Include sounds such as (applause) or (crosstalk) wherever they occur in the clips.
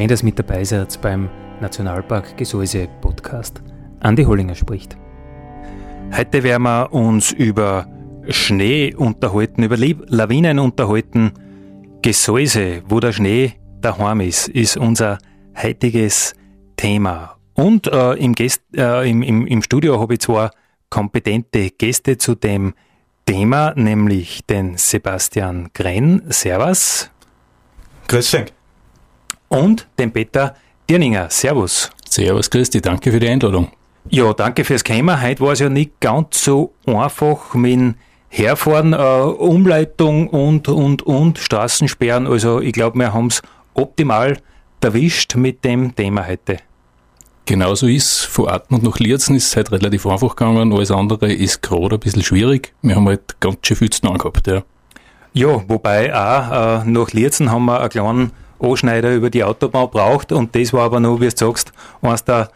Schön, dass ihr mit dabei seid beim Nationalpark Gesäuse Podcast. Andi Hollinger spricht. Heute werden wir uns über Schnee unterhalten, über Lawinen unterhalten. Gesäuse, wo der Schnee daheim ist, ist unser heutiges Thema. Und äh, im, Gäst, äh, im, im, im Studio habe ich zwei kompetente Gäste zu dem Thema, nämlich den Sebastian Grenn. Servus. Grüß dich und den Peter Dirninger. Servus. Servus Christi, danke für die Einladung. Ja, danke fürs Kämmer. Heute war es ja nicht ganz so einfach mit Herfahren, äh, Umleitung und, und, und Straßensperren. Also ich glaube, wir haben es optimal erwischt mit dem Thema heute. Genau so ist Von Atmund nach Lierzen ist es halt relativ einfach gegangen. Alles andere ist gerade ein bisschen schwierig. Wir haben halt ganz schön viel zu tun gehabt, ja. Ja, wobei auch äh, nach Lierzen haben wir einen kleinen Anschneider über die Autobahn braucht. Und das war aber nur, wie du sagst, eines der,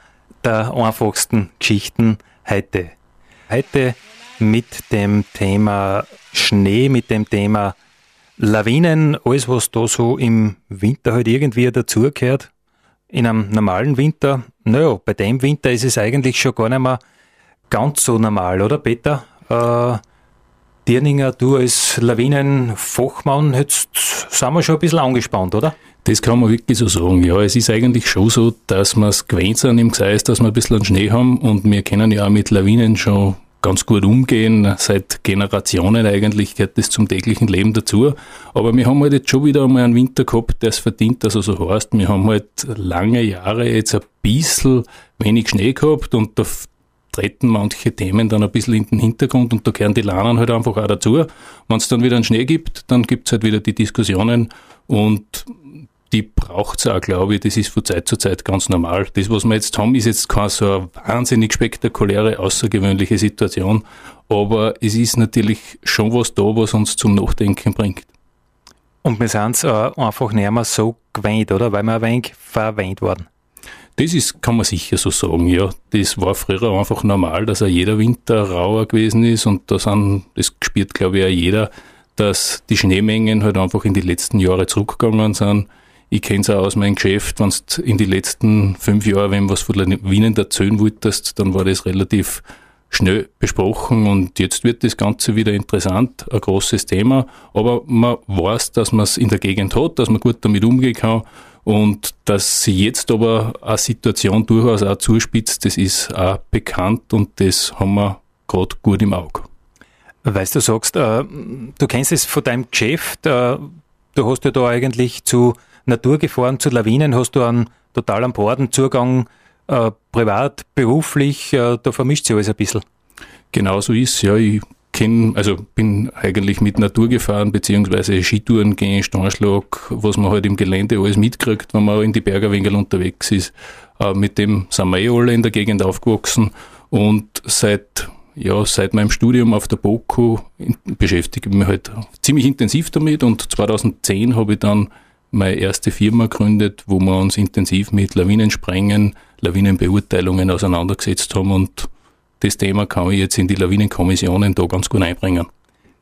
der einfachsten Geschichten heute. Heute mit dem Thema Schnee, mit dem Thema Lawinen, alles was da so im Winter halt irgendwie dazugehört. In einem normalen Winter, naja, bei dem Winter ist es eigentlich schon gar nicht mehr ganz so normal, oder Peter? Äh, Dirninger, du als Lawinenfachmann, jetzt sind wir schon ein bisschen angespannt, oder? Das kann man wirklich so sagen. Ja, es ist eigentlich schon so, dass wir es gewöhnt sind im Gseis, dass wir ein bisschen Schnee haben und wir können ja auch mit Lawinen schon ganz gut umgehen. Seit Generationen eigentlich gehört das zum täglichen Leben dazu. Aber wir haben halt jetzt schon wieder einmal einen Winter gehabt, der es verdient, dass er so heißt. Wir haben halt lange Jahre jetzt ein bisschen wenig Schnee gehabt und da treten manche Themen dann ein bisschen in den Hintergrund und da gehören die Lanen halt einfach auch dazu. Wenn es dann wieder einen Schnee gibt, dann gibt es halt wieder die Diskussionen und die braucht es auch, glaube ich. Das ist von Zeit zu Zeit ganz normal. Das, was wir jetzt haben, ist jetzt keine so eine wahnsinnig spektakuläre, außergewöhnliche Situation. Aber es ist natürlich schon was da, was uns zum Nachdenken bringt. Und wir sind es äh, einfach nicht mehr so gewöhnt, oder? Weil wir ein wenig verwöhnt worden. Das ist, kann man sicher so sagen, ja. Das war früher einfach normal, dass auch jeder Winter rauer gewesen ist und da sind, das spürt, glaube ich, auch jeder, dass die Schneemengen halt einfach in die letzten Jahre zurückgegangen sind. Ich kenne es auch aus meinem Geschäft, wenn du in die letzten fünf Jahren, wenn was von Wien erzählen wolltest, dann war das relativ schnell besprochen und jetzt wird das Ganze wieder interessant, ein großes Thema, aber man weiß, dass man es in der Gegend hat, dass man gut damit umgehen kann und dass sie jetzt aber eine Situation durchaus auch zuspitzt, das ist auch bekannt und das haben wir gerade gut im Auge. Weißt du, sagst, äh, du kennst es von deinem Geschäft, äh, du hast ja da eigentlich zu Naturgefahren, zu Lawinen hast du einen total am Borden äh, privat, beruflich, äh, da vermischt sich alles ein bisschen. Genau so ist ja. Ich kenne, also bin eigentlich mit Naturgefahren beziehungsweise Skitouren gehen, Steinschlag, was man halt im Gelände alles mitkriegt, wenn man in die Bergerwinkel unterwegs ist. Äh, mit dem sind wir eh alle in der Gegend aufgewachsen und seit ja, seit meinem Studium auf der BOKU beschäftige ich mich halt ziemlich intensiv damit und 2010 habe ich dann meine erste Firma gegründet, wo wir uns intensiv mit Lawinensprengen, Lawinenbeurteilungen auseinandergesetzt haben und das Thema kann ich jetzt in die Lawinenkommissionen da ganz gut einbringen.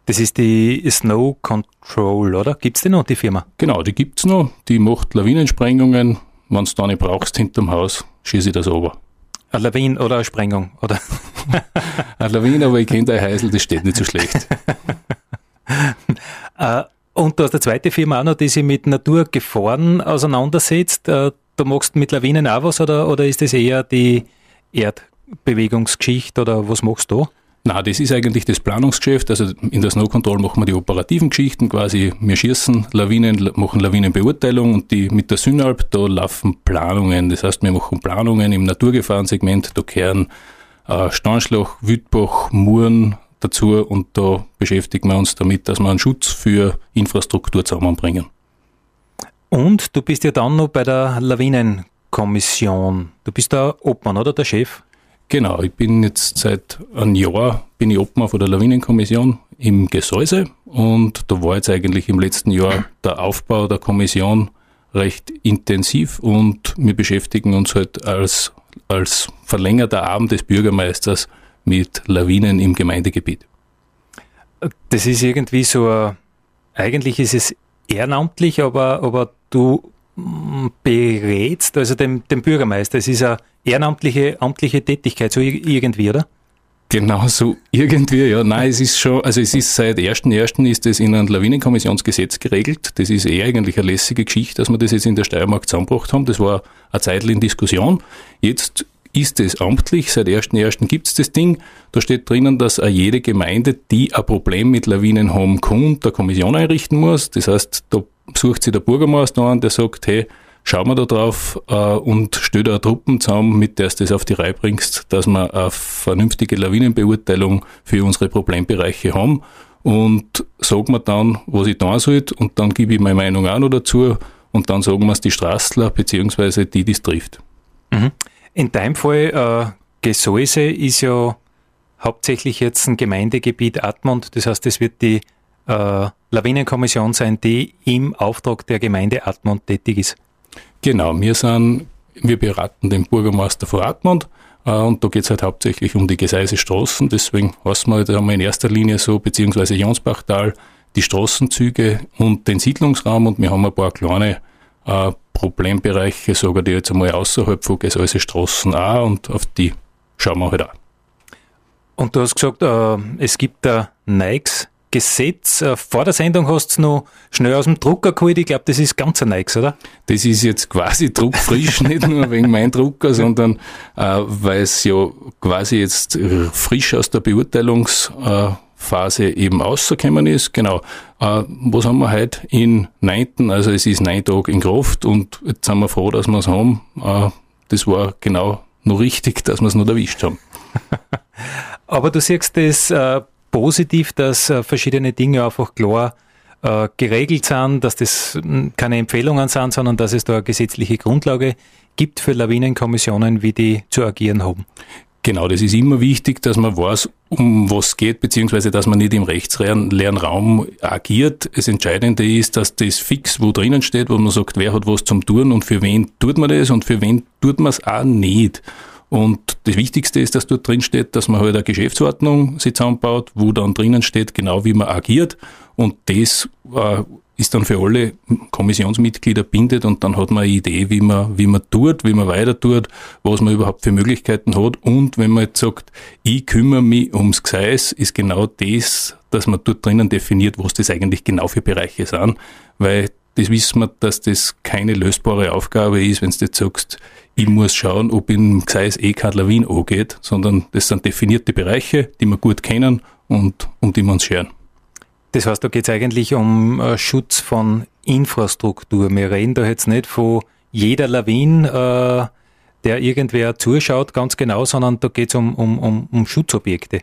Das ist die Snow Control, oder? Gibt es die noch, die Firma? Genau, die gibt es noch. Die macht Lawinensprengungen. Wenn du da nicht brauchst hinterm Haus, schieße ich das over. Eine Lawine oder eine Sprengung, oder? (laughs) eine Lawine, aber ich kenne dein Heisel, das steht nicht so schlecht. uh, (laughs) Und du hast eine zweite Firma auch noch, die sich mit Naturgefahren auseinandersetzt. Äh, du machst mit Lawinen auch was oder, oder ist das eher die Erdbewegungsgeschichte oder was machst du? Na, das ist eigentlich das Planungsgeschäft. Also in der Snow Control machen wir die operativen Geschichten, quasi wir schießen Lawinen, machen Lawinenbeurteilung und die mit der Synalp, da laufen Planungen. Das heißt, wir machen Planungen im Naturgefahrensegment, da kehren äh, Steinschlag, Wütbach, Muren dazu und da beschäftigen wir uns damit, dass wir einen Schutz für Infrastruktur zusammenbringen. Und du bist ja dann noch bei der Lawinenkommission. Du bist der Obmann, oder der Chef? Genau, ich bin jetzt seit einem Jahr bin ich Obmann von der Lawinenkommission im Gesäuse und da war jetzt eigentlich im letzten Jahr der Aufbau der Kommission recht intensiv und wir beschäftigen uns halt als, als verlängerter Arm des Bürgermeisters mit Lawinen im Gemeindegebiet. Das ist irgendwie so, eigentlich ist es ehrenamtlich, aber, aber du berätst, also dem, dem Bürgermeister. Es ist eine ehrenamtliche amtliche Tätigkeit, so irgendwie, oder? Genau so irgendwie, ja. Nein, es ist schon, also es ist seit 1.1. ist das in einem Lawinenkommissionsgesetz geregelt. Das ist eh eigentlich eine lässige Geschichte, dass wir das jetzt in der Steiermark zusammengebracht haben. Das war eine Zeit in Diskussion. Jetzt ist es amtlich. Seit 1.1. gibt es das Ding. Da steht drinnen, dass jede Gemeinde, die ein Problem mit Lawinen haben kann, der Kommission einrichten muss. Das heißt, da sucht sich der Bürgermeister an, der sagt, hey, schauen wir da drauf äh, und stellt da Truppen zusammen, mit der du das auf die Reihe bringst, dass wir eine vernünftige Lawinenbeurteilung für unsere Problembereiche haben und sagen wir dann, was ich tun soll und dann gebe ich meine Meinung auch noch dazu und dann sagen wir es die Straßler beziehungsweise die, die es trifft. Mhm. In deinem Fall, äh, Gesäuse ist ja hauptsächlich jetzt ein Gemeindegebiet Atmund, das heißt, es wird die äh, Lawinenkommission sein, die im Auftrag der Gemeinde Atmund tätig ist. Genau, wir sind, wir beraten den Bürgermeister von Atmund äh, und da geht es halt hauptsächlich um die Geseise Straßen, deswegen heißt wir halt in erster Linie so, beziehungsweise Jonsbachtal, die Straßenzüge und den Siedlungsraum. Und wir haben ein paar kleine äh, Problembereiche, sogar die jetzt einmal außerhalb von Gesäuse Straßen auch und auf die schauen wir halt auch. Und du hast gesagt, äh, es gibt da Nikes Gesetz. Äh, vor der Sendung hast du noch schnell aus dem Drucker geholt. Ich glaube, das ist ganz ein Neues, oder? Das ist jetzt quasi druckfrisch, (laughs) nicht nur wegen meinem Drucker, sondern äh, weil es ja quasi jetzt frisch aus der Beurteilungsphase eben rausgekommen ist. Genau. Äh, was haben wir heute in neunten? Also es ist neun Tage in Kraft und jetzt sind wir froh, dass wir es haben. Äh, das war genau noch richtig, dass wir es noch erwischt haben. (laughs) Aber du siehst das äh, positiv, dass äh, verschiedene Dinge einfach klar äh, geregelt sind, dass das hm, keine Empfehlungen sind, sondern dass es da eine gesetzliche Grundlage gibt für Lawinenkommissionen, wie die zu agieren haben. Genau, das ist immer wichtig, dass man weiß, um was geht, beziehungsweise dass man nicht im rechtsleeren Raum agiert. Das Entscheidende ist, dass das fix wo drinnen steht, wo man sagt, wer hat was zum Tun und für wen tut man das und für wen tut man es auch nicht. Und das Wichtigste ist, dass dort drin steht, dass man halt eine Geschäftsordnung sich zusammenbaut, wo dann drinnen steht, genau wie man agiert. Und das äh, ist dann für alle Kommissionsmitglieder bindet und dann hat man eine Idee, wie man, wie man tut, wie man weiter tut, was man überhaupt für Möglichkeiten hat. Und wenn man jetzt sagt, ich kümmere mich ums Gseis, ist genau das, dass man dort drinnen definiert, was das eigentlich genau für Bereiche sind. Weil das wissen wir, dass das keine lösbare Aufgabe ist, wenn du jetzt sagst, ich muss schauen, ob in Gseis eh kein Lawin angeht, sondern das sind definierte Bereiche, die wir gut kennen und um die wir uns scheren. Das heißt, da geht es eigentlich um äh, Schutz von Infrastruktur. Wir reden da jetzt nicht von jeder Lawin, äh, der irgendwer zuschaut, ganz genau, sondern da geht es um, um, um, um Schutzobjekte.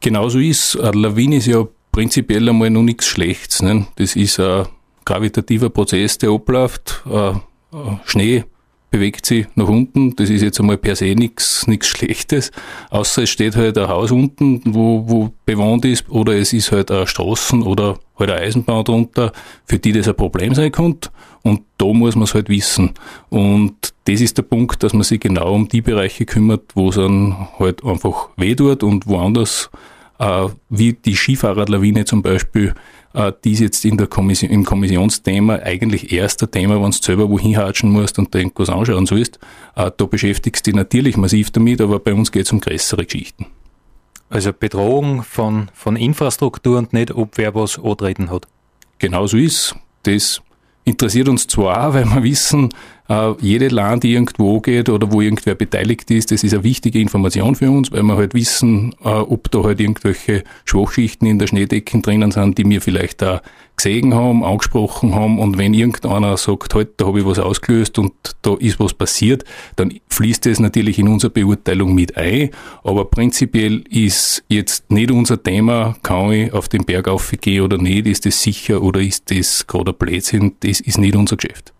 Genauso ist, eine Lawine ist ja prinzipiell einmal noch nichts Schlechtes. Ne? Das ist ein gravitativer Prozess, der abläuft. Äh, Schnee bewegt sich nach unten. Das ist jetzt einmal per se nichts nichts Schlechtes, außer es steht halt ein Haus unten, wo, wo bewohnt ist, oder es ist halt eine Straßen oder halt eine Eisenbahn drunter, für die das ein Problem sein könnte. Und da muss man es halt wissen. Und das ist der Punkt, dass man sich genau um die Bereiche kümmert, wo es dann halt einfach weh tut und woanders, äh, wie die Skifahrradlawine zum Beispiel, die ist jetzt in der Kommission, im Kommissionsthema eigentlich erst ein Thema, wenn du selber wohin hatschen musst und irgendwas anschauen sollst. Äh, da beschäftigst du dich natürlich massiv damit, aber bei uns geht es um größere Geschichten. Also Bedrohung von, von Infrastruktur und nicht, ob wer was antreten hat. Genau so ist. Das interessiert uns zwar auch, weil wir wissen, äh, jede Land, die irgendwo geht oder wo irgendwer beteiligt ist, das ist eine wichtige Information für uns, weil wir halt wissen, äh, ob da halt irgendwelche Schwachschichten in der Schneedecken drinnen sind, die wir vielleicht da gesehen haben, angesprochen haben. Und wenn irgendeiner sagt, halt, da habe ich was ausgelöst und da ist was passiert, dann fließt das natürlich in unsere Beurteilung mit ein, aber prinzipiell ist jetzt nicht unser Thema, kann ich auf den Berg aufgehen oder nicht, ist das sicher oder ist das gerade ein Blödsinn, das ist nicht unser Geschäft.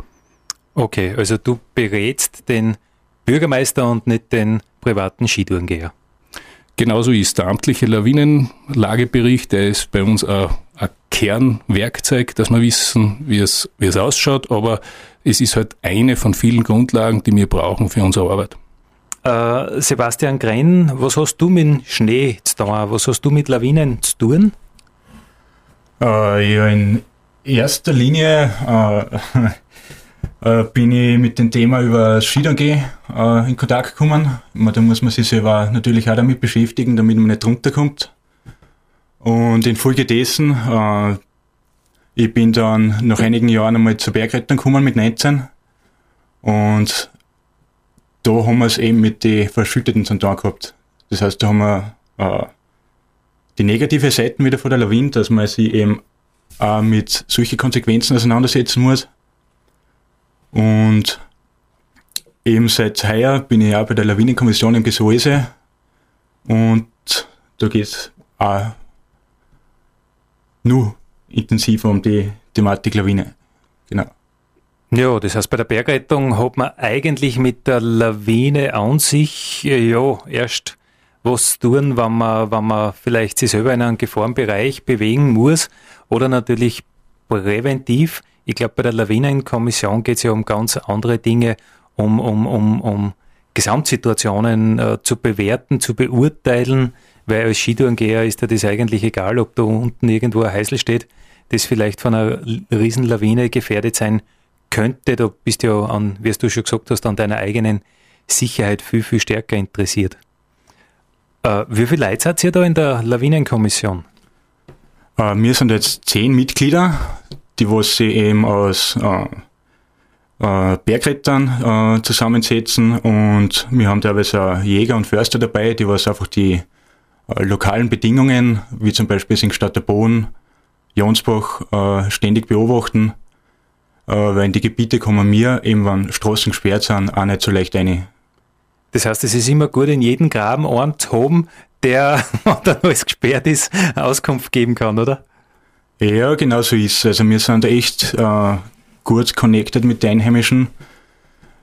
Okay, also du berätst den Bürgermeister und nicht den privaten Skitourengeher. Genauso ist der amtliche Lawinenlagebericht, der ist bei uns ein, ein Kernwerkzeug, dass wir wissen, wie es, wie es ausschaut, aber es ist halt eine von vielen Grundlagen, die wir brauchen für unsere Arbeit. Äh, Sebastian Grenn, was hast du mit Schnee zu tun? Was hast du mit Lawinen zu tun? Äh, ja, in erster Linie äh, (laughs) äh, bin ich mit dem Thema über Skidangeh äh, in Kontakt gekommen. Da muss man sich selber natürlich auch damit beschäftigen, damit man nicht runterkommt. Und infolgedessen, äh, ich bin dann nach einigen Jahren einmal zur Bergrettung gekommen mit 19. Und da haben wir es eben mit den Verschütteten zu tun gehabt. Das heißt, da haben wir äh, die negative Seiten wieder von der Lawine, dass man sich eben auch mit solchen Konsequenzen auseinandersetzen muss. Und eben seit heuer bin ich auch bei der Lawinenkommission im Gesäuse und da geht es auch nur intensiver um die Thematik Lawine. Genau. Ja, das heißt, bei der Bergrettung hat man eigentlich mit der Lawine an sich ja erst was tun, wenn man, wenn man vielleicht sich selber in einem Gefahrenbereich bewegen muss oder natürlich präventiv. Ich glaube, bei der Lawinenkommission geht es ja um ganz andere Dinge, um, um, um, um Gesamtsituationen äh, zu bewerten, zu beurteilen, weil als Skitourengeher ist dir das eigentlich egal, ob da unten irgendwo ein Heißel steht, das vielleicht von einer Riesenlawine gefährdet sein könnte. Da bist du ja an, wie du schon gesagt hast, an deiner eigenen Sicherheit viel, viel stärker interessiert. Äh, wie viele Leute seid ihr da in der Lawinenkommission? Äh, wir sind jetzt zehn Mitglieder die was sie eben aus äh, äh, Bergrettern äh, zusammensetzen und wir haben teilweise auch Jäger und Förster dabei, die was einfach die äh, lokalen Bedingungen, wie zum Beispiel Singstadt der Boden, Jonsbach, äh, ständig beobachten, äh, weil in die Gebiete kommen wir, eben wenn Straßen gesperrt sind, auch nicht so leicht rein. Das heißt, es ist immer gut, in jedem Graben einen zu haben, der, (laughs) wenn dann alles gesperrt ist, Auskunft geben kann, oder? Ja, genau so ist. Also wir sind echt äh, gut connected mit den Einheimischen.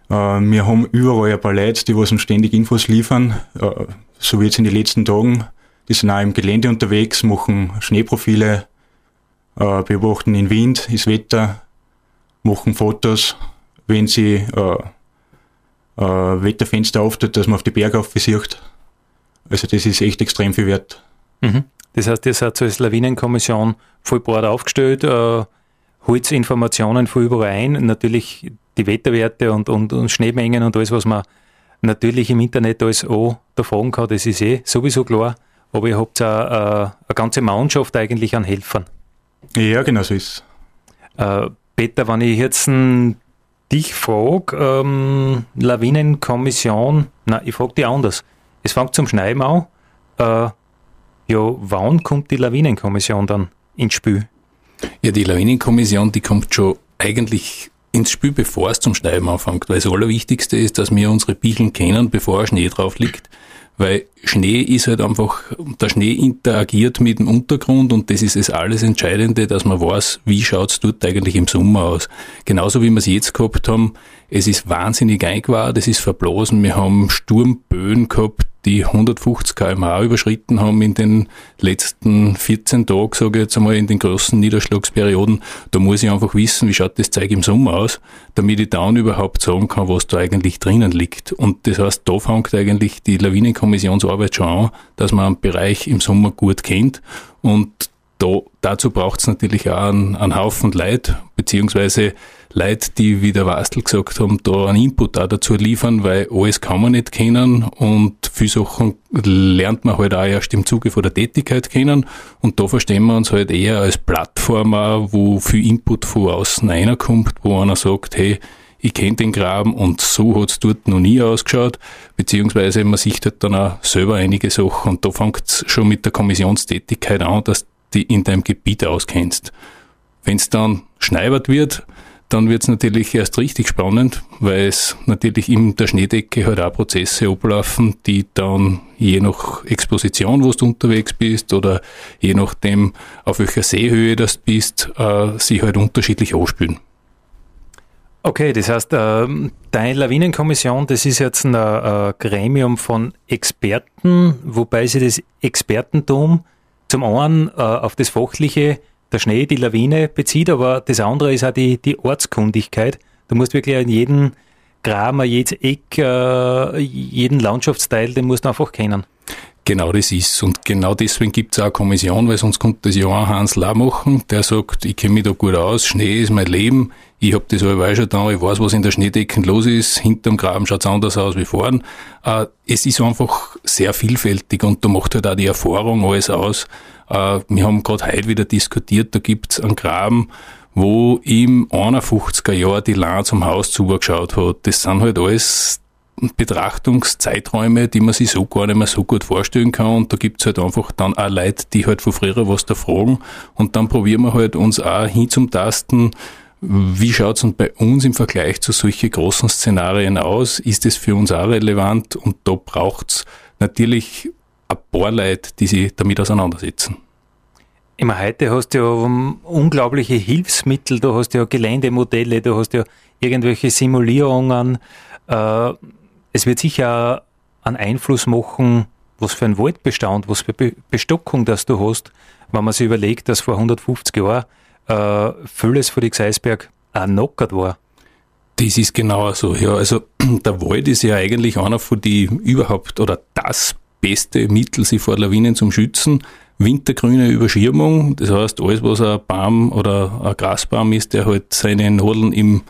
Äh, wir haben überall ein paar Leute, die was uns ständig Infos liefern, äh, so wie jetzt in den letzten Tagen. Die sind auch im Gelände unterwegs, machen Schneeprofile, äh, beobachten den Wind, das Wetter, machen Fotos, wenn sie äh, äh, Wetterfenster auftut, dass man auf die Berge aufversicht. Also das ist echt extrem viel wert. Mhm. Das heißt, ihr seid als Lawinenkommission voll breit aufgestellt, äh, holt Informationen von überall ein, natürlich die Wetterwerte und, und, und Schneemengen und alles, was man natürlich im Internet alles auch fragen kann, das ist eh sowieso klar. Aber ihr habt auch äh, eine ganze Mannschaft eigentlich an Helfern. Ja, genau so ist äh, Peter, wenn ich jetzt dich frage, ähm, Lawinenkommission, na, ich frage dich anders. Es fängt zum Schneiden an. Äh, ja, wann kommt die Lawinenkommission dann ins Spiel? Ja, die Lawinenkommission, die kommt schon eigentlich ins Spiel, bevor es zum Schneiden anfängt, weil das Allerwichtigste ist, dass wir unsere Bicheln kennen, bevor Schnee drauf liegt. Weil Schnee ist halt einfach, der Schnee interagiert mit dem Untergrund und das ist das alles Entscheidende, dass man weiß, wie schaut's dort eigentlich im Sommer aus. Genauso wie wir es jetzt gehabt haben, es ist wahnsinnig eingewahrt, es ist verblasen, wir haben Sturmböen gehabt, die 150 kmh überschritten haben in den letzten 14 Tagen, sage ich jetzt einmal, in den großen Niederschlagsperioden, da muss ich einfach wissen, wie schaut das Zeug im Sommer aus, damit ich dann überhaupt sagen kann, was da eigentlich drinnen liegt. Und das heißt, da fängt eigentlich die Lawinenkommissionsarbeit schon an, dass man einen Bereich im Sommer gut kennt und da, dazu braucht es natürlich auch einen, einen Haufen Leid, beziehungsweise Leute, die, wie der Wastel gesagt haben, da einen Input auch dazu liefern, weil alles kann man nicht kennen und viele Sachen lernt man halt auch erst im Zuge von der Tätigkeit kennen und da verstehen wir uns halt eher als Plattform auch, wo viel Input von außen reinkommt, wo einer sagt, hey, ich kenne den Graben und so hat es dort noch nie ausgeschaut, beziehungsweise man sieht halt dann auch selber einige Sachen und da fängt es schon mit der Kommissionstätigkeit an, dass du in deinem Gebiet auskennst. Wenn es dann schneibert wird, dann wird es natürlich erst richtig spannend, weil es natürlich in der Schneedecke halt auch Prozesse ablaufen, die dann je nach Exposition, wo du unterwegs bist oder je nachdem, auf welcher Seehöhe das bist, äh, sich halt unterschiedlich ausspülen. Okay, das heißt, äh, deine Lawinenkommission, das ist jetzt ein äh, Gremium von Experten, wobei sie das Expertentum zum einen äh, auf das Fachliche der Schnee, die Lawine bezieht, aber das andere ist auch die, die Ortskundigkeit. Du musst wirklich in jeden Graben, jedes Eck, äh, jeden Landschaftsteil, den musst du einfach kennen. Genau das ist. Und genau deswegen gibt es auch eine Kommission, weil sonst kommt das ja auch Hans La machen, der sagt, ich kenne mich da gut aus, Schnee ist mein Leben, ich habe das aber schon da, ich weiß, was in der Schneedecken los ist, hinterm Graben schaut es anders aus wie vorn. Äh, es ist einfach sehr vielfältig und da macht halt auch die Erfahrung alles aus. Äh, wir haben gerade heute wieder diskutiert, da gibt es einen Graben, wo im 51er Jahr die Lahn zum Haus zugeschaut hat. Das sind halt alles Betrachtungszeiträume, die man sich so gar nicht mehr so gut vorstellen kann. Und da gibt's halt einfach dann auch Leute, die halt von früher was da fragen. Und dann probieren wir halt uns auch hin zum Tasten, wie schaut's uns bei uns im Vergleich zu solchen großen Szenarien aus? Ist es für uns auch relevant? Und da braucht's natürlich ein paar Leute, die sich damit auseinandersetzen. Immer heute hast du ja unglaubliche Hilfsmittel, du hast ja Geländemodelle, du hast ja irgendwelche Simulierungen. Äh, es wird sicher einen Einfluss machen, was für ein Waldbestand, was für Bestockung das du hast, wenn man sich überlegt, dass vor 150 Jahren äh, vieles von die Gseisberg auch knockert war. Das ist genau so, ja. Also (clears throat) der Wald ist ja eigentlich einer von die überhaupt oder das beste Mittel, sich vor Lawinen zum Schützen. Wintergrüne Überschirmung, das heißt, alles, was ein Baum oder ein Grasbaum ist, der halt seine Nadeln im,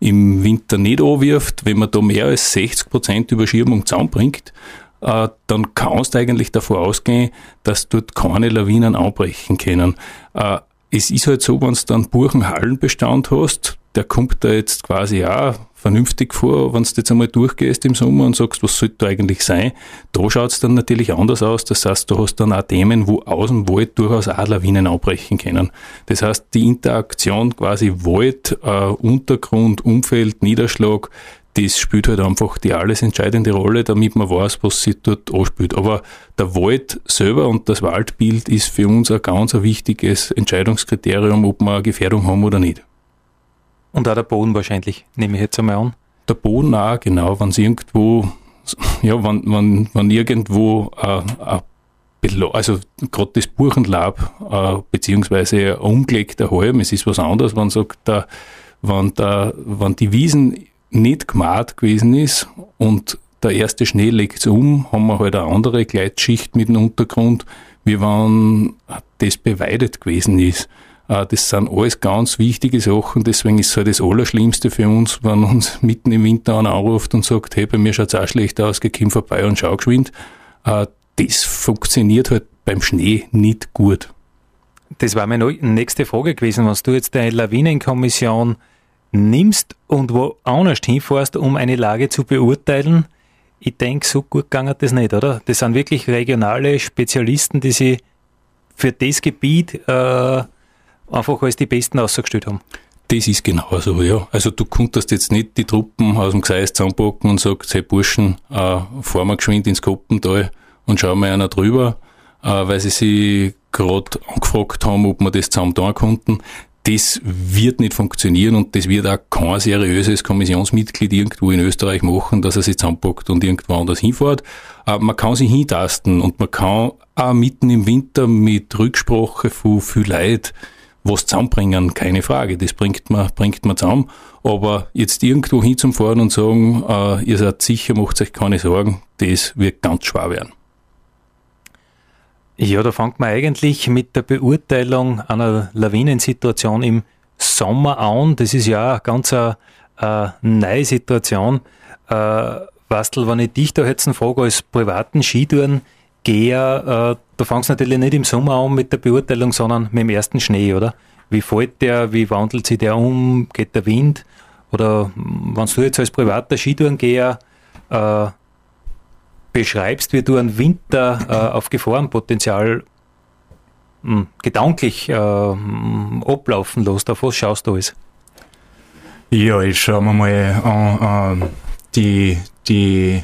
im Winter nicht anwirft, wenn man da mehr als 60 Prozent Überschirmung zusammenbringt, äh, dann kannst du eigentlich davor ausgehen, dass dort keine Lawinen anbrechen können. Äh, es ist halt so, wenn du dann Buchenhallenbestand hast, der kommt da jetzt quasi auch vernünftig vor, wenn du jetzt einmal durchgehst im Sommer und sagst, was sollte da eigentlich sein. Da schaut es dann natürlich anders aus. Das heißt, du hast dann auch Themen, wo aus dem Wald durchaus auch Lawinen abbrechen können. Das heißt, die Interaktion quasi Wald, äh, Untergrund, Umfeld, Niederschlag, das spielt halt einfach die alles entscheidende Rolle, damit man weiß, was sich dort anspielt. Aber der Wald selber und das Waldbild ist für uns ein ganz ein wichtiges Entscheidungskriterium, ob wir eine Gefährdung haben oder nicht. Und auch der Boden wahrscheinlich, nehme ich jetzt einmal an. Der Boden auch, genau, wenn es irgendwo, ja, wenn, wenn, wenn irgendwo äh, äh, also gerade das Buchenlab, äh, beziehungsweise ein umgelegter Halm, es ist was anderes, wenn sagt, der, wenn, der, wenn die Wiesen nicht gemalt gewesen ist und der erste Schnee legt um, haben wir halt eine andere Gleitschicht mit dem Untergrund, wie wenn das beweidet gewesen ist. Äh, das sind alles ganz wichtige Sachen, deswegen ist es halt das Allerschlimmste für uns, wenn uns (laughs) mitten im Winter einer anruft und sagt, hey, bei mir schaut es auch schlecht aus, geh komm vorbei und schau geschwind. Äh, das funktioniert halt beim Schnee nicht gut. Das war meine nächste Frage gewesen, was du jetzt deine Lawinenkommission nimmst und woanders hinfährst, um eine Lage zu beurteilen, ich denke, so gut gegangen das nicht, oder? Das sind wirklich regionale Spezialisten, die sich für das Gebiet äh, einfach als die Besten ausgestellt haben. Das ist genau so, ja. Also du konntest jetzt nicht die Truppen aus dem Gseis zusammenpacken und sagst, hey Burschen, äh, fahren wir geschwind ins Koppental und schauen wir einer drüber, äh, weil sie sich gerade angefragt haben, ob wir das zusammen tun konnten das wird nicht funktionieren und das wird auch kein seriöses Kommissionsmitglied irgendwo in Österreich machen, dass er sich zusammenpackt und irgendwo anders hinfährt. Aber man kann sich hintasten und man kann auch mitten im Winter mit Rücksprache von viel Leid was zusammenbringen, keine Frage. Das bringt man, bringt man zusammen. Aber jetzt irgendwo hinzufahren und sagen, äh, ihr seid sicher, macht euch keine Sorgen, das wird ganz schwer werden. Ja, da fängt man eigentlich mit der Beurteilung einer Lawinensituation im Sommer an. Das ist ja eine ganz eine, eine neue Situation. Äh, Bastel, wenn ich dich da jetzt frage, als privaten Skitouren Geher, äh, da fängst du natürlich nicht im Sommer an mit der Beurteilung, sondern mit dem ersten Schnee, oder? Wie fällt der, wie wandelt sich der um, geht der Wind? oder wenn du jetzt als privater Skitourengeher äh, beschreibst, wie du einen Winter äh, auf Gefahrenpotenzial mh, hm, gedanklich äh, ablaufen lässt, auf was schaust du alles? Ja, ich schaue mir mal an, äh, die, die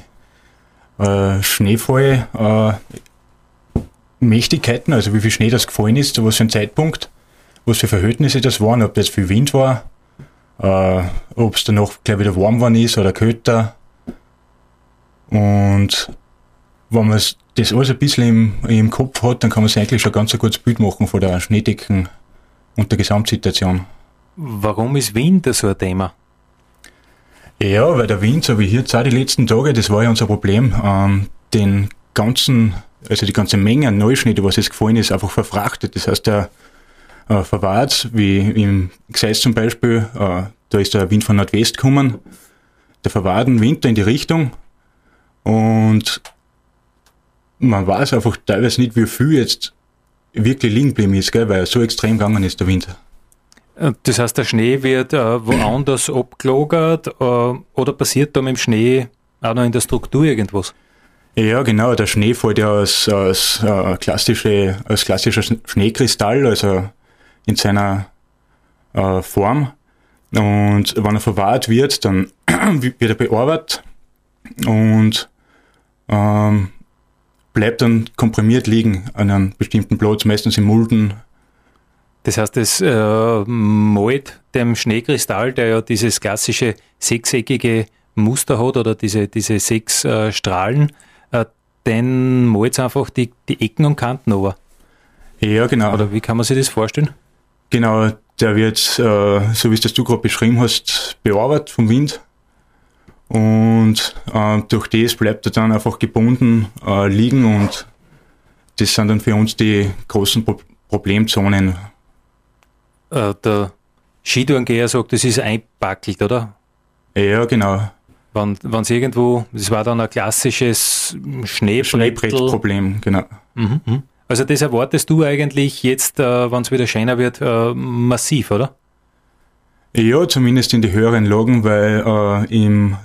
äh, Schneefall, äh, Mächtigkeiten, also wie viel Schnee das gefallen ist, zu was für ein Zeitpunkt, was für Verhältnisse das waren, ob das viel Wind war, äh, ob es danach gleich wieder warm war ist oder kälter. Und wenn man das alles ein bisschen im, im Kopf hat, dann kann man sich eigentlich schon ganz ein gutes Bild machen von der Schneedecken und der Gesamtsituation. Warum ist Wind so ein Thema? Ja, weil der Wind, so wie hier auch die letzten Tage, das war ja unser Problem, ähm, den ganzen, also die ganze Menge an Neuschnee, die was jetzt gefallen ist, einfach verfrachtet. Das heißt, der äh, verwahrt, wie im Gseis zum Beispiel, äh, da ist der Wind von Nordwest gekommen, der verwahrt den Winter in die Richtung und man weiß einfach teilweise nicht, wie viel jetzt wirklich liegen geblieben ist, gell, weil so extrem gegangen ist der Winter. Das heißt, der Schnee wird äh, woanders abgelagert äh, oder passiert da mit dem Schnee auch noch in der Struktur irgendwas? Ja, genau. Der Schnee fällt ja als, als, äh, klassische, als klassischer Schneekristall, also in seiner äh, Form. Und wenn er verwahrt wird, dann (clears throat) wird er bearbeitet und ähm, bleibt dann komprimiert liegen an einem bestimmten Platz, meistens im Mulden. Das heißt, es äh, malt dem Schneekristall, der ja dieses klassische sechseckige Muster hat oder diese, diese sechs äh, Strahlen, äh, den malt einfach die, die Ecken und Kanten over. Ja, genau. Oder wie kann man sich das vorstellen? Genau, der wird, äh, so wie es das du gerade beschrieben hast, bearbeitet vom Wind. Und äh, durch das bleibt er dann einfach gebunden äh, liegen und das sind dann für uns die großen Pro Problemzonen. Äh, der Skitourengeher sagt, das ist einpackelt, oder? Ja, genau. Wenn es irgendwo, das war dann ein klassisches Schneebrettproblem, genau. Mhm, mh. Also das erwartest du eigentlich jetzt, äh, wenn es wieder schöner wird, äh, massiv, oder? Ja, zumindest in die höheren Lagen, weil äh, im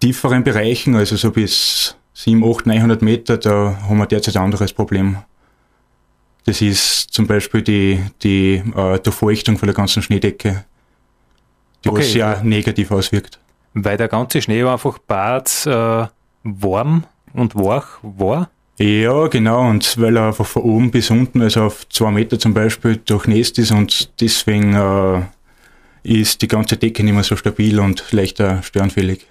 tieferen Bereichen, also so bis 7, 8, 900 Meter, da haben wir derzeit ein anderes Problem. Das ist zum Beispiel die, die äh, Durchfeuchtung von der ganzen Schneedecke, die okay. was sehr negativ auswirkt. Weil der ganze Schnee einfach bad äh, warm und wach war? Ja, genau, und weil er einfach von oben bis unten, also auf zwei Meter zum Beispiel, durchnässt ist und deswegen äh, ist die ganze Decke nicht mehr so stabil und leichter störenfällig.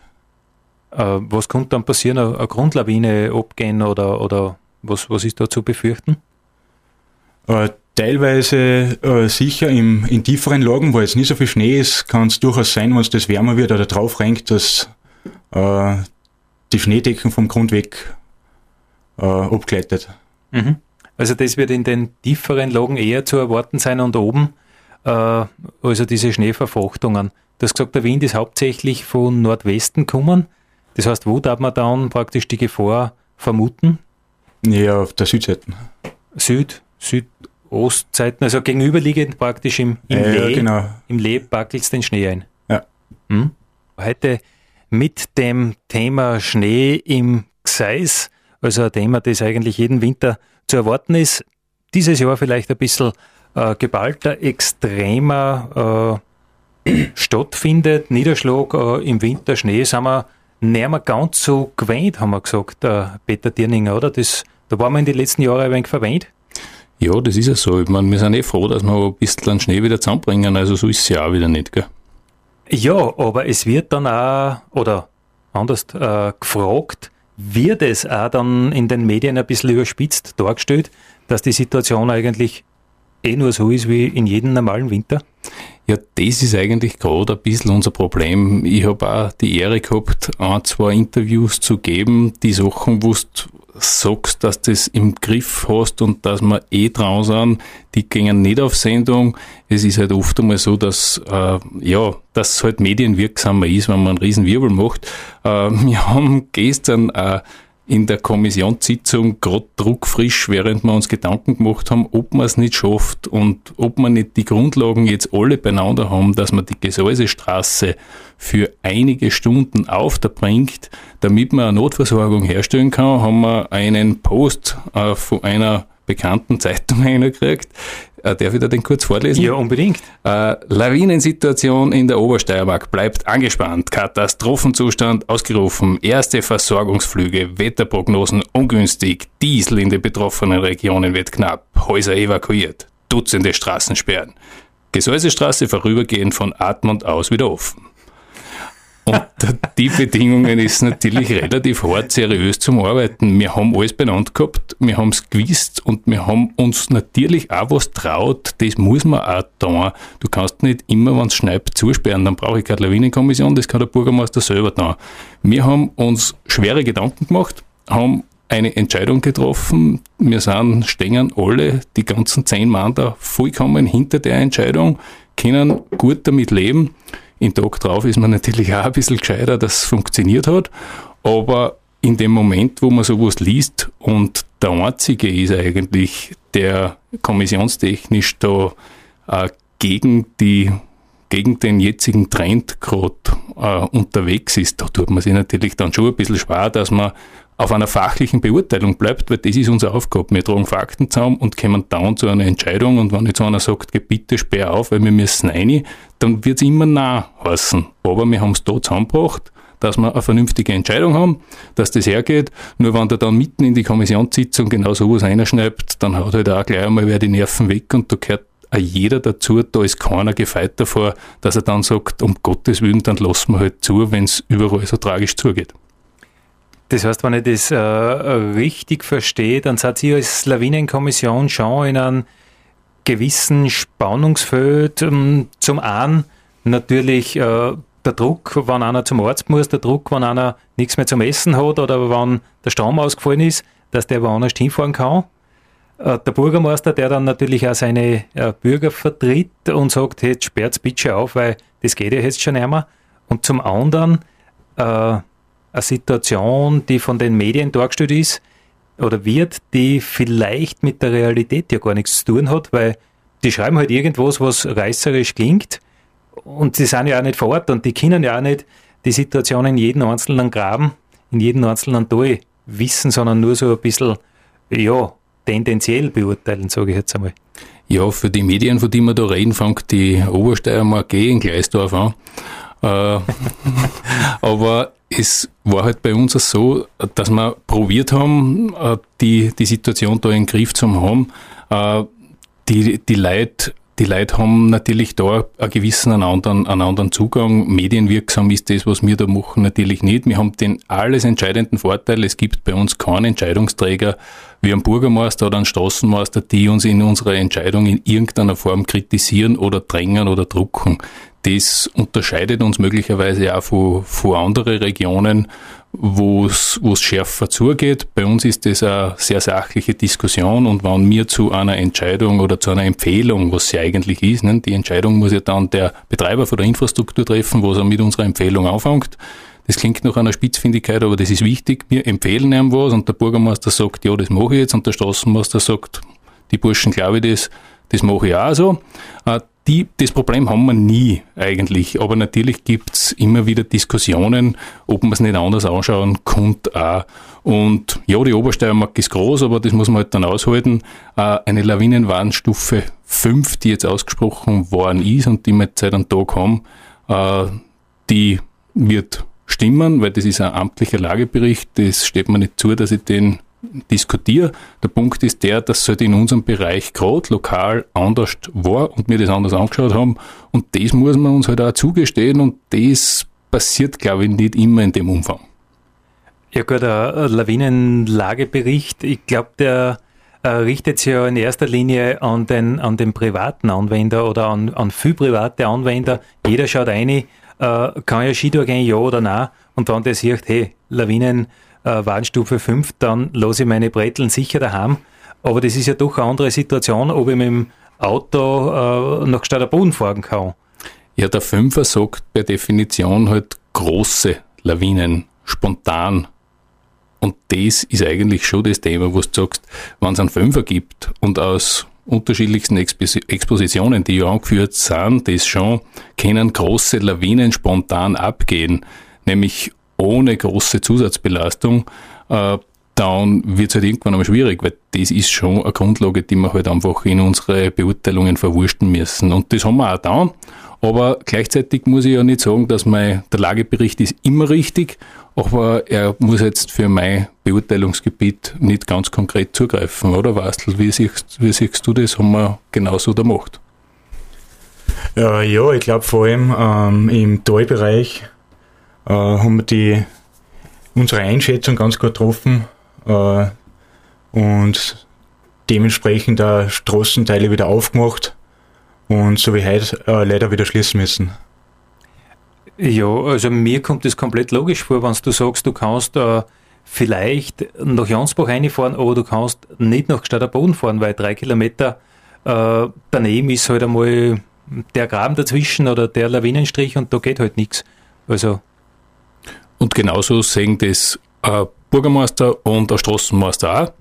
Äh, was könnte dann passieren? Eine, eine Grundlawine abgehen oder, oder was, was ist da zu befürchten? Äh, teilweise äh, sicher im, in tieferen Lagen, wo jetzt nicht so viel Schnee ist, kann es durchaus sein, wenn es das wärmer wird oder drauf renkt, dass äh, die Schneedecken vom Grund weg äh, abgleitet. Mhm. Also das wird in den tieferen Lagen eher zu erwarten sein und oben, äh, also diese Schneeverfrachtungen. Du hast gesagt, der Wind ist hauptsächlich von Nordwesten kommen. Das heißt, wo darf man dann praktisch die Gefahr vermuten? Ja, auf der Südseite. Süd, Südostseiten, also gegenüberliegend praktisch im, im ja, Lee. Genau. Im Lee packelt den Schnee ein. Ja. Hm? Heute mit dem Thema Schnee im Gseis also ein Thema, das eigentlich jeden Winter zu erwarten ist. Dieses Jahr vielleicht ein bisschen äh, geballter, extremer äh, (clears throat) stattfindet. Niederschlag äh, im Winter, Schnee, sind wir näher mehr ganz so gewöhnt, haben wir gesagt, äh, Peter Dirninger, oder? Das, da waren wir in den letzten Jahren ein wenig verwöhnt. Ja, das ist ja so. Ich meine, wir sind eh froh, dass wir ein bisschen Schnee wieder zusammenbringen, also so ist es ja auch wieder nicht, gell? Ja, aber es wird dann auch, oder anders äh, gefragt, wird es auch dann in den Medien ein bisschen überspitzt dargestellt, dass die Situation eigentlich eh nur so ist wie in jedem normalen Winter? Ja, das ist eigentlich gerade ein bisschen unser Problem. Ich habe auch die Ehre gehabt, ein, zwei Interviews zu geben, die Sachen, wo sagst, dass du das im Griff hast und dass wir eh dran sind, die gehen nicht auf Sendung. Es ist halt oft einmal so, dass, äh, ja, dass halt medienwirksamer ist, wenn man einen riesen Wirbel macht. Äh, (laughs) wir haben gestern äh, in der Kommissionssitzung gerade druckfrisch, während wir uns Gedanken gemacht haben, ob man es nicht schafft und ob wir nicht die Grundlagen jetzt alle beieinander haben, dass man die Gesäusestraße für einige Stunden aufbringt, damit man eine Notversorgung herstellen kann, haben wir einen Post äh, von einer bekannten Zeitung (laughs) eingekriegt, äh, darf ich da den kurz vorlesen? Ja, unbedingt. Äh, Lawinensituation in der Obersteiermark bleibt angespannt. Katastrophenzustand ausgerufen. Erste Versorgungsflüge, Wetterprognosen ungünstig. Diesel in den betroffenen Regionen wird knapp. Häuser evakuiert. Dutzende Straßen sperren. Gesäusestraße vorübergehend von Atmund aus wieder offen. Unter die Bedingungen ist natürlich relativ hart, seriös zum Arbeiten. Wir haben alles benannt gehabt, wir haben es gewusst und wir haben uns natürlich auch was traut. Das muss man auch tun. Du kannst nicht immer, wenn es schneit, zusperren. Dann brauche ich keine Lawinenkommission, das kann der Bürgermeister selber tun. Wir haben uns schwere Gedanken gemacht, haben eine Entscheidung getroffen. Wir sind, stehen alle, die ganzen zehn Mann da vollkommen hinter der Entscheidung, können gut damit leben. Im Tag drauf ist man natürlich auch ein bisschen gescheiter, dass es funktioniert hat. Aber in dem Moment, wo man sowas liest und der Einzige ist eigentlich, der kommissionstechnisch da äh, gegen die gegen den jetzigen Trend gerade äh, unterwegs ist, da tut man sich natürlich dann schon ein bisschen schwer, dass man auf einer fachlichen Beurteilung bleibt, weil das ist unsere Aufgabe. Wir tragen Fakten zusammen und kommen dann zu einer Entscheidung und wenn jetzt einer sagt, bitte sperr auf, weil wir müssen rein, dann wird es immer nah heißen. Aber wir haben es da zusammengebracht, dass wir eine vernünftige Entscheidung haben, dass das hergeht. Nur wenn der dann mitten in die Kommissionssitzung genau sowas reinschneibt, dann hat halt auch gleich einmal wer die Nerven weg und da gehört auch jeder dazu, da ist keiner gefeit davor, dass er dann sagt, um Gottes Willen, dann lassen wir halt zu, wenn es überall so tragisch zugeht. Das heißt, wenn ich das äh, richtig verstehe, dann seid ihr als Lawinenkommission schon in einem gewissen Spannungsfeld. Ähm, zum einen natürlich äh, der Druck, wenn einer zum Arzt muss, der Druck, wenn einer nichts mehr zum Essen hat oder wenn der Strom ausgefallen ist, dass der woanders hinfahren kann. Äh, der Bürgermeister, der dann natürlich auch seine äh, Bürger vertritt und sagt, jetzt sperrt bitte auf, weil das geht ja jetzt schon einmal. Und zum anderen äh, eine Situation, die von den Medien dargestellt ist oder wird, die vielleicht mit der Realität ja gar nichts zu tun hat, weil die schreiben halt irgendwas, was reißerisch klingt und sie sind ja auch nicht vor Ort und die können ja auch nicht die Situation in jedem einzelnen Graben, in jedem einzelnen Tal wissen, sondern nur so ein bisschen, ja, tendenziell beurteilen, sage ich jetzt einmal. Ja, für die Medien, von denen wir da reden, fängt die Obersteiermark eh in Gleisdorf an. Äh, (laughs) aber es war halt bei uns so, dass wir probiert haben, äh, die, die Situation da in den Griff zu haben. Äh, die, die Leute die Leute haben natürlich da einen gewissen einen anderen, einen anderen Zugang. Medienwirksam ist das, was wir da machen, natürlich nicht. Wir haben den alles entscheidenden Vorteil, es gibt bei uns keinen Entscheidungsträger wie einen Bürgermeister oder einen Straßenmeister, die uns in unserer Entscheidung in irgendeiner Form kritisieren oder drängen oder drucken. Das unterscheidet uns möglicherweise auch von, von anderen Regionen, wo es schärfer zugeht. Bei uns ist das eine sehr sachliche Diskussion und wenn wir zu einer Entscheidung oder zu einer Empfehlung, was sie eigentlich ist, ne, die Entscheidung muss ja dann der Betreiber von der Infrastruktur treffen, was er mit unserer Empfehlung anfängt. Das klingt nach einer Spitzfindigkeit, aber das ist wichtig. Wir empfehlen ihm was und der Bürgermeister sagt, ja, das mache ich jetzt und der Straßenmeister sagt, die Burschen glaube ich das, das mache ich auch so. Die, das Problem haben wir nie eigentlich, aber natürlich gibt's immer wieder Diskussionen, ob man es nicht anders anschauen könnte auch. Und ja, die Obersteiermark ist groß, aber das muss man halt dann aushalten. Äh, eine Lawinenwarnstufe 5, die jetzt ausgesprochen worden ist und die wir jetzt seit einem Tag haben, äh, die wird stimmen, weil das ist ein amtlicher Lagebericht, das steht mir nicht zu, dass ich den diskutiere. Der Punkt ist der, dass es halt in unserem Bereich gerade lokal anders war und wir das anders angeschaut haben. Und das muss man uns halt auch zugestehen und das passiert, glaube ich, nicht immer in dem Umfang. Ja gut, der Lawinenlagebericht, ich glaube, der äh, richtet sich ja in erster Linie an den, an den privaten Anwender oder an, an viel private Anwender. Jeder schaut rein, äh, kann ja Skitour gehen, ja oder nein. Und wenn der sagt, hey, Lawinen, äh, Warnstufe 5, dann lasse ich meine Breteln sicher daheim. Aber das ist ja doch eine andere Situation, ob ich mit dem Auto äh, nach Stadterboden fahren kann. Ja, der Fünfer sagt per Definition halt große Lawinen, spontan. Und das ist eigentlich schon das Thema, wo du sagst, wenn es einen Fünfer gibt und aus unterschiedlichsten Expositionen, die ja angeführt sind, das schon, können große Lawinen spontan abgehen, nämlich ohne große Zusatzbelastung, äh, dann wird es halt irgendwann einmal schwierig, weil das ist schon eine Grundlage, die wir halt einfach in unsere Beurteilungen verwursten müssen. Und das haben wir auch da. Aber gleichzeitig muss ich ja nicht sagen, dass mein, der Lagebericht ist immer richtig, aber er muss jetzt für mein Beurteilungsgebiet nicht ganz konkret zugreifen, oder Wastel? Wie siehst, wie siehst du das? Haben wir genauso gemacht? Ja, ja ich glaube vor allem ähm, im Talbereich äh, haben wir die, unsere Einschätzung ganz gut getroffen äh, und dementsprechend auch Straßenteile wieder aufgemacht und so wie heute äh, leider wieder schließen müssen. Ja, also mir kommt das komplett logisch vor, wenn du sagst, du kannst äh, vielleicht nach Jansbach reinfahren, aber du kannst nicht nach Boden fahren, weil drei Kilometer äh, daneben ist halt einmal der Graben dazwischen oder der Lawinenstrich und da geht halt nichts. Also. Und genauso sehen das äh, Bürgermeister und der Straßenmeister auch.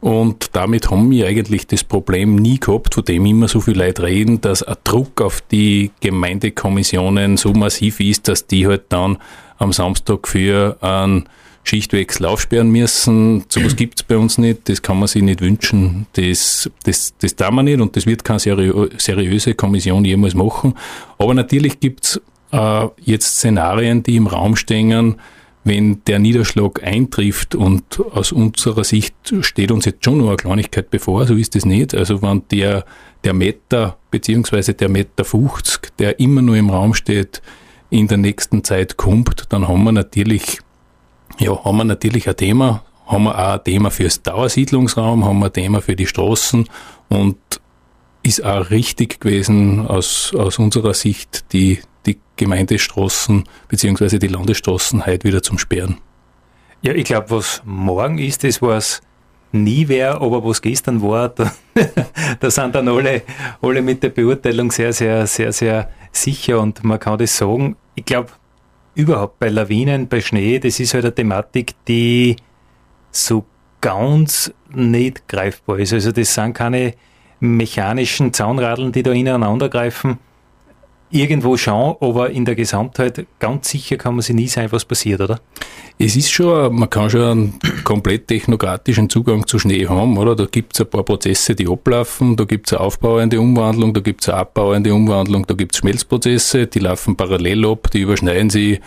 Und damit haben wir eigentlich das Problem nie gehabt, von dem immer so viele Leute reden, dass ein Druck auf die Gemeindekommissionen so massiv ist, dass die halt dann am Samstag für einen Schichtwechsel aufsperren müssen. So was gibt's bei uns nicht, das kann man sich nicht wünschen. Das, das, das darf man nicht und das wird keine seriöse Kommission jemals machen. Aber natürlich gibt's äh, jetzt Szenarien, die im Raum stehen, wenn der Niederschlag eintrifft und aus unserer Sicht steht uns jetzt schon noch eine Kleinigkeit bevor, so ist es nicht. Also wenn der, der Meter beziehungsweise der Meter 50, der immer nur im Raum steht, in der nächsten Zeit kommt, dann haben wir natürlich, ja, haben wir natürlich ein Thema, haben wir auch ein Thema fürs Dauersiedlungsraum, haben wir ein Thema für die Straßen und ist auch richtig gewesen aus, aus unserer Sicht, die, die Gemeindestraßen bzw. die Landesstraßen heute wieder zum Sperren. Ja, ich glaube, was morgen ist, das was nie wäre, aber was gestern war, (laughs) da, da sind dann alle, alle mit der Beurteilung sehr, sehr, sehr, sehr sicher und man kann das sagen. Ich glaube, überhaupt bei Lawinen, bei Schnee, das ist halt eine Thematik, die so ganz nicht greifbar ist. Also das sind keine mechanischen Zaunradeln, die da ineinander greifen irgendwo schon, aber in der Gesamtheit ganz sicher kann man sich nie sein, was passiert, oder? Es ist schon, man kann schon einen komplett technokratischen Zugang zu Schnee haben, oder? Da gibt es ein paar Prozesse, die ablaufen, da gibt es eine aufbauende Umwandlung, da gibt es eine abbauende Umwandlung, da gibt es Schmelzprozesse, die laufen parallel ab, die überschneiden sie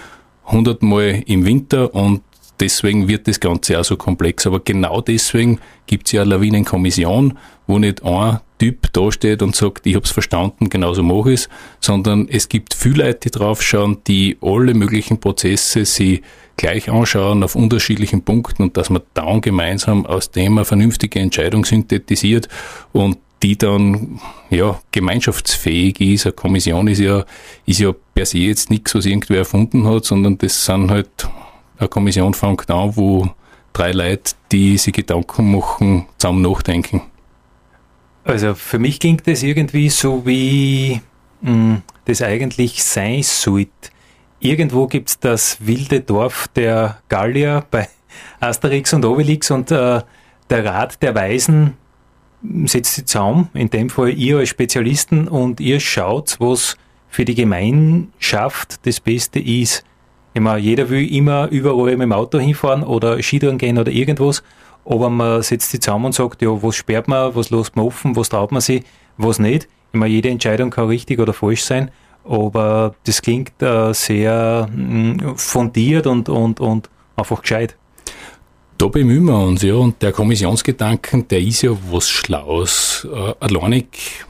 hundertmal im Winter und deswegen wird das Ganze auch so komplex. Aber genau deswegen gibt es ja eine Lawinenkommission, wo nicht ein Typ dasteht und sagt, ich habe es verstanden, genauso mache ich es, sondern es gibt viele Leute, die draufschauen, die alle möglichen Prozesse sie gleich anschauen auf unterschiedlichen Punkten und dass man dann gemeinsam aus dem eine vernünftige Entscheidung synthetisiert und die dann ja gemeinschaftsfähig ist. Eine Kommission ist ja, ist ja per se jetzt nichts, was irgendwer erfunden hat, sondern das sind halt eine Kommission fängt an, wo drei Leute, die sich Gedanken machen, zusammen nachdenken. Also für mich klingt das irgendwie so, wie mh, hm, das eigentlich sein sollte. Irgendwo gibt es das wilde Dorf der Gallier bei (laughs) Asterix und Obelix und äh, der Rat der Weisen setzt sich zusammen, in dem Fall ihr als Spezialisten und ihr schaut, was für die Gemeinschaft das Beste ist. Meine, jeder will immer überall mit dem Auto hinfahren oder Skitouren gehen oder irgendwas, aber man setzt sich zusammen und sagt, ja, was sperrt man, was lässt man offen, was traut man sich, was nicht. Ich meine, jede Entscheidung kann richtig oder falsch sein, aber das klingt äh, sehr mm, fundiert und, und, und einfach gescheit. Da bemühen wir uns, ja, und der Kommissionsgedanken, der ist ja was Schlaues. Äh, alleinig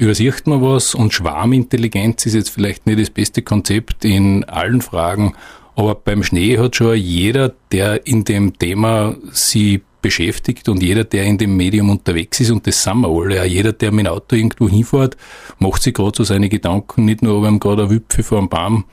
übersieht man was und Schwarmintelligenz ist jetzt vielleicht nicht das beste Konzept in allen Fragen, aber beim Schnee hat schon jeder, der in dem Thema sie beschäftigt und jeder, der in dem Medium unterwegs ist, und das sind wir alle, auch jeder, der mit dem Auto irgendwo hinfährt, macht sich gerade so seine Gedanken, nicht nur, ob ihm gerade ein Wüpfe vor dem Baum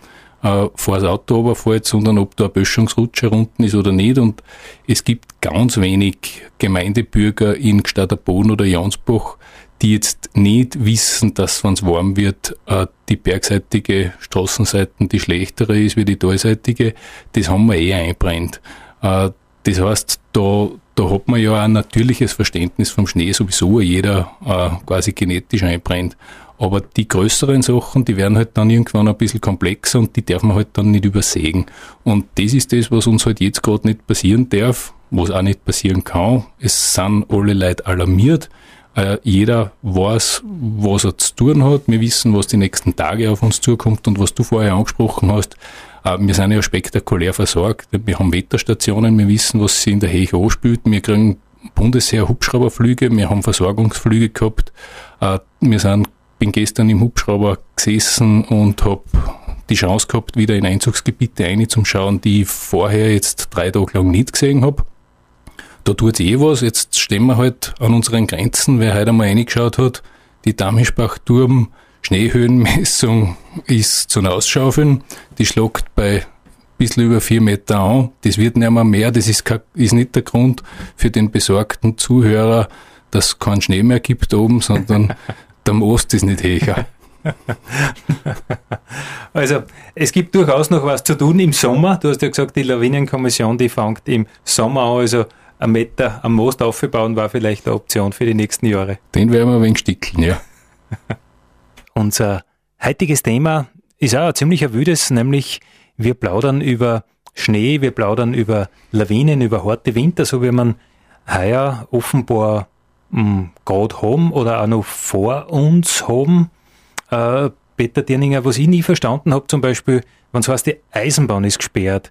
äh, vor das Auto runterfällt, sondern ob da ein Böschungsrutscher unten ist oder nicht. Und es gibt ganz wenig Gemeindebürger in Gstaderboden oder Jansbach, die jetzt nicht wissen, dass, wenn es warm wird, äh, die bergseitige Straßenseite die schlechtere ist wie die talseitige, das haben wir eh einbrennt. Äh, Das heißt, da, da hat man ja ein natürliches Verständnis vom Schnee sowieso jeder äh, quasi genetisch einbrennt. Aber die größeren Sachen, die werden halt dann irgendwann ein bisschen komplexer und die darf man halt dann nicht übersägen. Und das ist das, was uns halt jetzt gerade nicht passieren darf, was auch nicht passieren kann. Es sind alle Leute alarmiert. Äh, jeder weiß, was er zu tun hat. Wir wissen, was die nächsten Tage auf uns zukommt und was du vorher angesprochen hast. Äh, wir sind ja spektakulär versorgt. Wir haben Wetterstationen, wir wissen, was sie in der Heche anspielt. Wir kriegen Bundesheer Hubschrauberflüge, wir haben Versorgungsflüge gehabt. Äh, wir sind, bin gestern im Hubschrauber gesessen und habe die Chance gehabt, wieder in Einzugsgebiete einzuschauen, die ich vorher jetzt drei Tage lang nicht gesehen habe da tut eh was. Jetzt stehen wir halt an unseren Grenzen. Wer heute einmal reingeschaut hat, die Damischbach-Turm Schneehöhenmessung ist zum Ausschaufeln. Die schlagt bei bisschen über vier Meter an. Das wird nicht mehr mehr. Das ist, kein, ist nicht der Grund für den besorgten Zuhörer, dass es keinen Schnee mehr gibt oben, sondern (laughs) der Most ist nicht höher. Also, es gibt durchaus noch was zu tun im Sommer. Du hast ja gesagt, die Lawinenkommission, die fängt im Sommer an. Also, ein Meter am Most aufbauen war vielleicht eine Option für die nächsten Jahre. Den werden wir ein wenig stickeln, ja. (laughs) Unser heutiges Thema ist auch ein ziemlich wüdes, nämlich wir plaudern über Schnee, wir plaudern über Lawinen, über harte Winter, so wie man heuer offenbar hm, gerade haben oder auch noch vor uns haben. Äh, Peter Dirninger, was ich nie verstanden habe, zum Beispiel, wenn es heißt, die Eisenbahn ist gesperrt.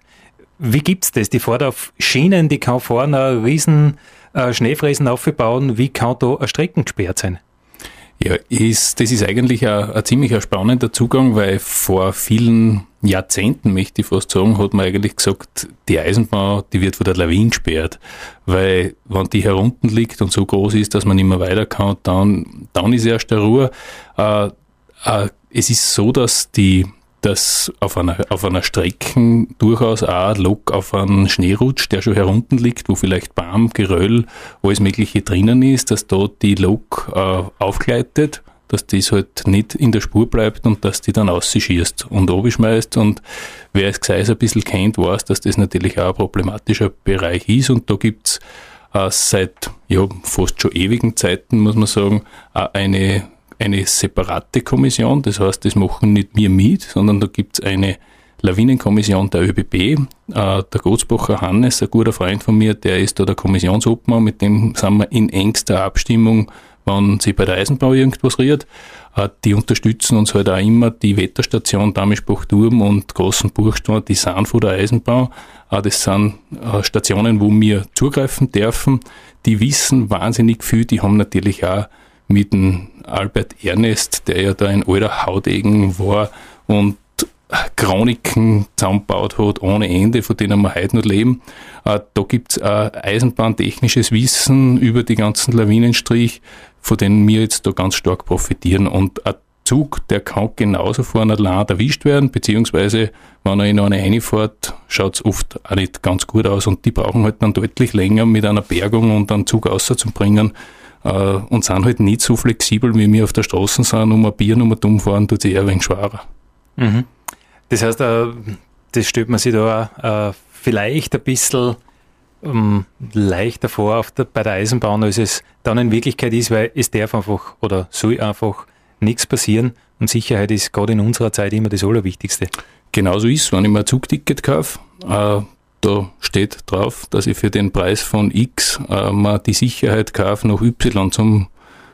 Wie gibt's das? Die fährt auf Schienen, die kann vorne einen riesen äh, Schneefräsen aufbauen. Wie kann da eine Strecken gesperrt sein? Ja, ist, das ist eigentlich ein, ein ziemlich spannender Zugang, weil vor vielen Jahrzehnten, möchte ich fast sagen, hat man eigentlich gesagt, die Eisenbahn, die wird von der Lawine gesperrt. Weil, wenn die herunten liegt und so groß ist, dass man nicht mehr weiter kann, dann, dann ist erst der Ruhe. Äh, äh, es ist so, dass die, dass auf einer, auf einer Strecke durchaus auch Lok auf einen Schneerutsch, der schon herunten liegt, wo vielleicht Baum, Geröll, alles Mögliche drinnen ist, dass dort die Lok äh, aufgleitet, dass das halt nicht in der Spur bleibt und dass die dann ausschießt und abschmeißt. Und wer es Gseis ein bisschen kennt, weiß, dass das natürlich auch ein problematischer Bereich ist. Und da gibt's äh, seit ja, fast schon ewigen Zeiten, muss man sagen, eine eine separate Kommission. Das heißt, das machen nicht wir mit, sondern da gibt es eine Lawinenkommission der ÖBB. Äh, der Großbacher Hannes, ein guter Freund von mir, der ist da der Kommissionsobmann, mit dem sind wir in engster Abstimmung, wenn sich bei der Eisenbau irgendwas rührt. Äh, die unterstützen uns halt auch immer, die Wetterstation Damischbach-Turm und Großen Buchstor, die sind von der Eisenbau. Äh, das sind äh, Stationen, wo wir zugreifen dürfen. Die wissen wahnsinnig viel, die haben natürlich auch mit dem Albert Ernest, der ja da ein alter Haudegen war und Chroniken zusammengebaut hat ohne Ende, von denen wir heute noch leben. Äh, da gibt's äh, eisenbahntechnisches Wissen über die ganzen Lawinenstrich, von denen wir jetzt da ganz stark profitieren. Und ein Zug, der kann genauso vor einer Land erwischt werden, beziehungsweise wenn er in eine reinfährt, schaut's oft auch nicht ganz gut aus und die brauchen halt dann deutlich länger mit einer Bergung und einen Zug auszubringen, äh, und sind halt nicht so flexibel, wie wir auf der Straße sind, um ein Bier um ein dumm fahren, tut sich eher ein wenig schwerer. Mhm. Das heißt, äh, das stellt man sich da äh, vielleicht ein bisschen ähm, leichter vor der, bei der Eisenbahn, als es dann in Wirklichkeit ist, weil es darf einfach oder soll einfach nichts passieren und Sicherheit ist gerade in unserer Zeit immer das Allerwichtigste. Genauso ist, wenn ich mir ein Zugticket kaufe, äh, da steht drauf, dass ich für den Preis von X äh, mal die Sicherheit kaufe, nach Y zum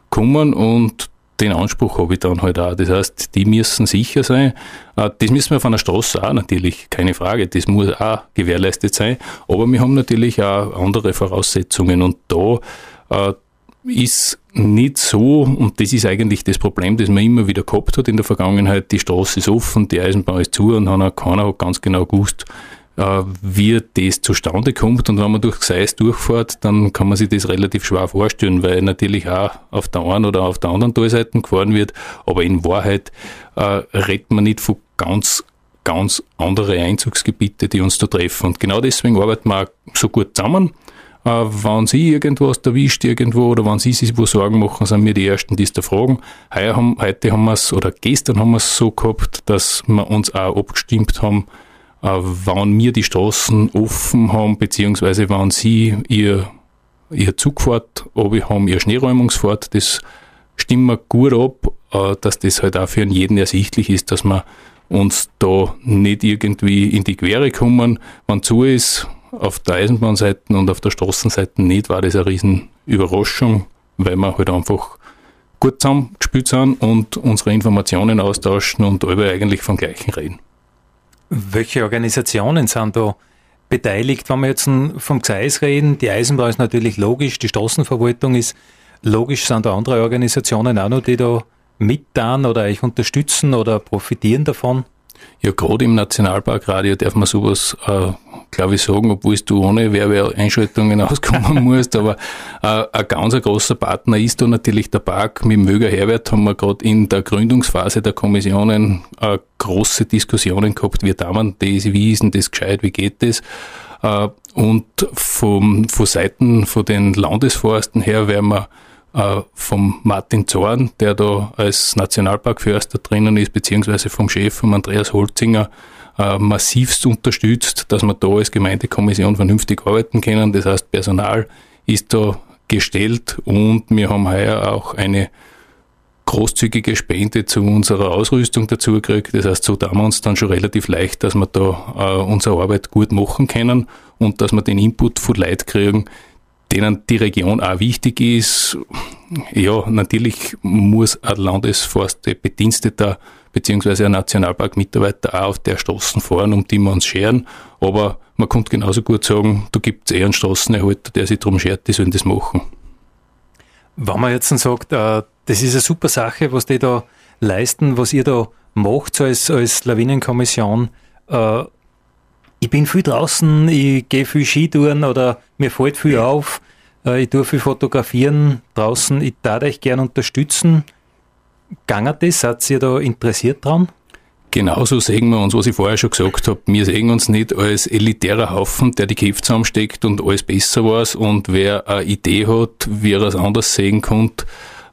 kommen und den Anspruch habe ich dann halt auch. Das heißt, die müssen sicher sein. Äh, das müssen wir von der Straße auch natürlich, keine Frage. Das muss auch gewährleistet sein. Aber wir haben natürlich auch andere Voraussetzungen und da äh, ist nicht so, und das ist eigentlich das Problem, das man immer wieder gehabt hat in der Vergangenheit, die Straße ist offen, die Eisenbahn ist zu und keiner hat ganz genau gewusst, wie das zustande kommt. Und wenn man durch Gseis durchfährt, dann kann man sich das relativ schwer vorstellen, weil natürlich auch auf der einen oder auf der anderen Talseite gefahren wird. Aber in Wahrheit äh, redet man nicht von ganz ganz andere Einzugsgebiete, die uns da treffen. Und genau deswegen arbeiten wir auch so gut zusammen. Äh, wenn Sie irgendwas erwischt irgendwo oder wenn Sie sich wo Sorgen machen, sind wir die Ersten, die es da fragen. Heute haben, heute haben wir es, oder gestern haben wir es so gehabt, dass wir uns auch abgestimmt haben, äh, wann wir die Straßen offen haben, beziehungsweise wann sie ihr, ihr Zugfahrt haben, ihr Schneeräumungsfahrt, das stimmen wir gut ab, äh, dass das halt auch für jeden ersichtlich ist, dass wir uns da nicht irgendwie in die Quere kommen. Wenn zu ist, auf der Eisenbahnseite und auf der Straßenseite nicht, war das eine riesen Überraschung, weil wir halt einfach gut zusammengespielt sind und unsere Informationen austauschen und alle eigentlich vom Gleichen reden. Welche Organisationen sind da beteiligt, wenn wir jetzt vom Gseis reden? Die Eisenbahn ist natürlich logisch, die Straßenverwaltung ist logisch, sind da andere Organisationen auch noch, die da mit oder euch unterstützen oder profitieren davon? Ja, gerade im Nationalparkradio darf man sowas, äh, glaube ich, sagen, obwohl du ohne Werbeeinschaltungen (laughs) auskommen musst. Aber äh, ein ganz großer Partner ist da natürlich der Park. Mit Möger Herbert haben wir gerade in der Gründungsphase der Kommissionen äh, große Diskussionen gehabt, wie da man das, wie ist denn das gescheit, wie geht das? Äh, und vom, von Seiten von den Landesforsten her werden wir äh, vom Martin Zorn, der da als Nationalparkförster drinnen ist, beziehungsweise vom Chef, vom Andreas Holzinger, äh, massivst unterstützt, dass wir da als Gemeindekommission vernünftig arbeiten können. Das heißt, Personal ist da gestellt und wir haben heuer auch eine großzügige Spende zu unserer Ausrüstung dazu gekriegt. Das heißt, so da wir uns dann schon relativ leicht, dass wir da äh, unsere Arbeit gut machen können und dass wir den Input von Leuten kriegen, denen die Region auch wichtig ist. Ja, natürlich muss ein Landesforstbediensteter beziehungsweise ein Nationalparkmitarbeiter auch auf der Straße fahren, um die wir uns scheren. Aber man könnte genauso gut sagen, da gibt es eher einen Straßenerhalter, der sich darum schert, die sollen das machen. Wenn man jetzt sagt, äh, das ist eine super Sache, was die da leisten, was ihr da macht so als, als Lawinenkommission, äh, ich bin viel draußen, ich gehe viel Skitouren oder mir fällt viel auf, äh, ich tue viel fotografieren draußen, ich darf euch gerne unterstützen. Gangert das? Seid ihr da interessiert dran? Genauso sehen wir uns, was ich vorher schon gesagt habe. Wir sehen uns nicht als elitärer Haufen, der die Köpfe zusammensteckt und alles besser weiß. Und wer eine Idee hat, wie er es anders sehen kann,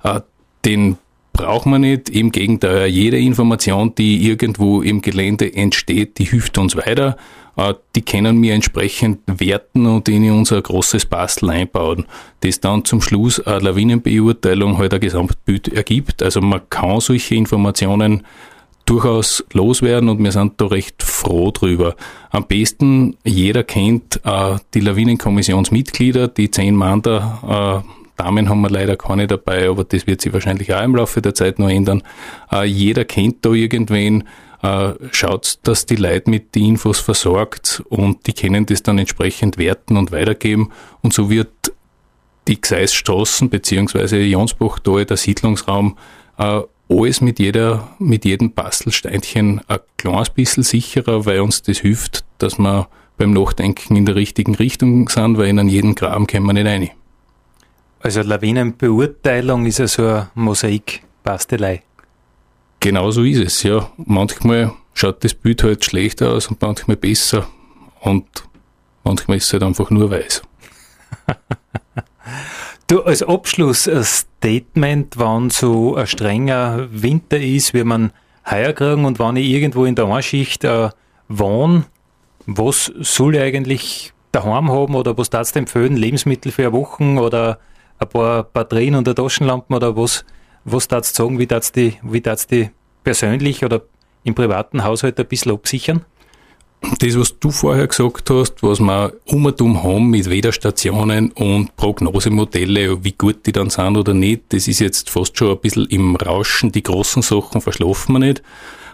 äh, den braucht man nicht. Im Gegenteil, jede Information, die irgendwo im Gelände entsteht, die hilft uns weiter. Äh, die können wir entsprechend werten und in unser großes Bastel einbauen, das dann zum Schluss eine Lawinenbeurteilung halt ein Gesamtbild ergibt. Also man kann solche Informationen durchaus loswerden und wir sind da recht froh drüber. Am besten jeder kennt äh, die Lawinenkommissionsmitglieder, die zehn Mann da, äh, Damen haben wir leider keine dabei, aber das wird sich wahrscheinlich auch im Laufe der Zeit noch ändern. Äh, jeder kennt da irgendwen, äh, schaut, dass die Leute mit den Infos versorgt und die können das dann entsprechend werten und weitergeben und so wird die Gseisstraßen beziehungsweise Jonsbach da der Siedlungsraum äh, alles mit jeder, mit jedem Bastelsteinchen ein kleines bisschen sicherer, weil uns das hilft, dass wir beim Nachdenken in der richtigen Richtung sind, weil in jeden Graben kommen wir nicht rein. Also Lawinenbeurteilung ist ja so eine Mosaikbastelei. Genau so ist es, ja. Manchmal schaut das Bild halt schlechter aus und manchmal besser und manchmal ist es halt einfach nur weiß. (laughs) du, als Abschluss ein wann so ein strenger Winter ist, wie man heuer kriegen und wann ich irgendwo in der Einschicht äh, wohne, was soll ich eigentlich daheim haben oder was darfst du empfehlen? Lebensmittel für eine Woche oder ein paar Batterien und Taschenlampen oder was, was darfst du sagen, wie darfst du wie die persönlich oder im privaten Haushalt ein bisschen absichern? Das, was du vorher gesagt hast, was wir umherum haben mit Wetterstationen und Prognosemodelle, wie gut die dann sind oder nicht, das ist jetzt fast schon ein bisschen im Rauschen. Die großen Sachen verschlafen wir nicht.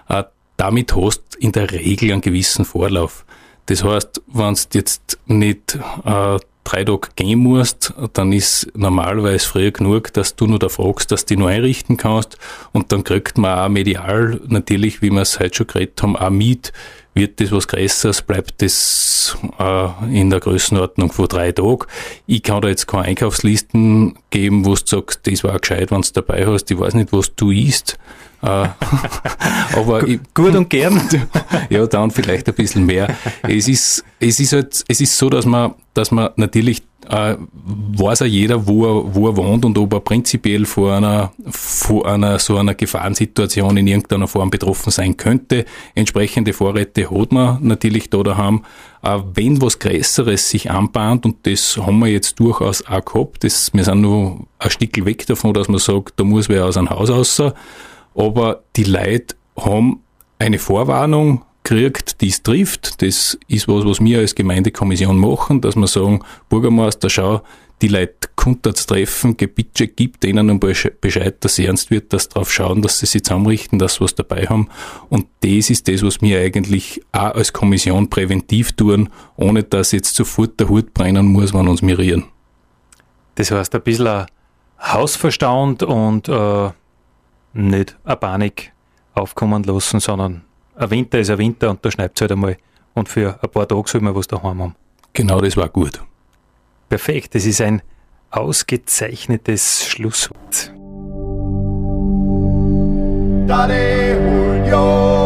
Äh, damit hast du in der Regel einen gewissen Vorlauf. Das heißt, wenn du jetzt nicht äh, drei Tage gehen musst, dann ist normalerweise früher genug, dass du nur da fragst, dass du die neu einrichten kannst. Und dann kriegt man auch medial natürlich, wie wir es heute schon geredet haben, auch mit, wird das was Größeres, bleibt das äh, in der Größenordnung von drei Tagen. Ich kann da jetzt keine Einkaufslisten geben, wo du sagst, das war gescheit, wenn du dabei hast, ich weiß nicht, was du isst. Äh, (laughs) aber ich, gut und gern. (laughs) ja, dann vielleicht ein bisschen mehr. Es ist, es ist halt, es ist so, dass man, dass man natürlich äh, weiß auch jeder, wo er, wo er wohnt und ob er prinzipiell vor einer, vor einer, so einer Gefahrensituation in irgendeiner Form betroffen sein könnte. Entsprechende Vorräte hat man natürlich da daheim. Äh, wenn was Größeres sich anbahnt, und das haben wir jetzt durchaus auch gehabt, das, wir sind nur ein Stück weg davon, dass man sagt, da muss wer aus einem Haus raus, aber die Leute haben eine Vorwarnung, kriegt, die es trifft. Das ist was, was wir als Gemeindekommission machen, dass wir sagen, Bürgermeister, schau, die Leute kunter zu treffen, Gebitsche gibt denen ein Bescheid, dass ernst wird, dass darauf schauen, dass sie sich zusammenrichten, dass sie was dabei haben. Und das ist das, was wir eigentlich auch als Kommission präventiv tun, ohne dass jetzt sofort der Hut brennen muss, wenn uns mirieren. Das heißt, ein bisschen Hausverstand und äh, nicht eine Panik aufkommen lassen, sondern ein Winter ist ein Winter und da schneit es halt einmal. Und für ein paar Tage soll man was daheim haben. Genau, das war gut. Perfekt, das ist ein ausgezeichnetes Schlusswort. Daddy Julio.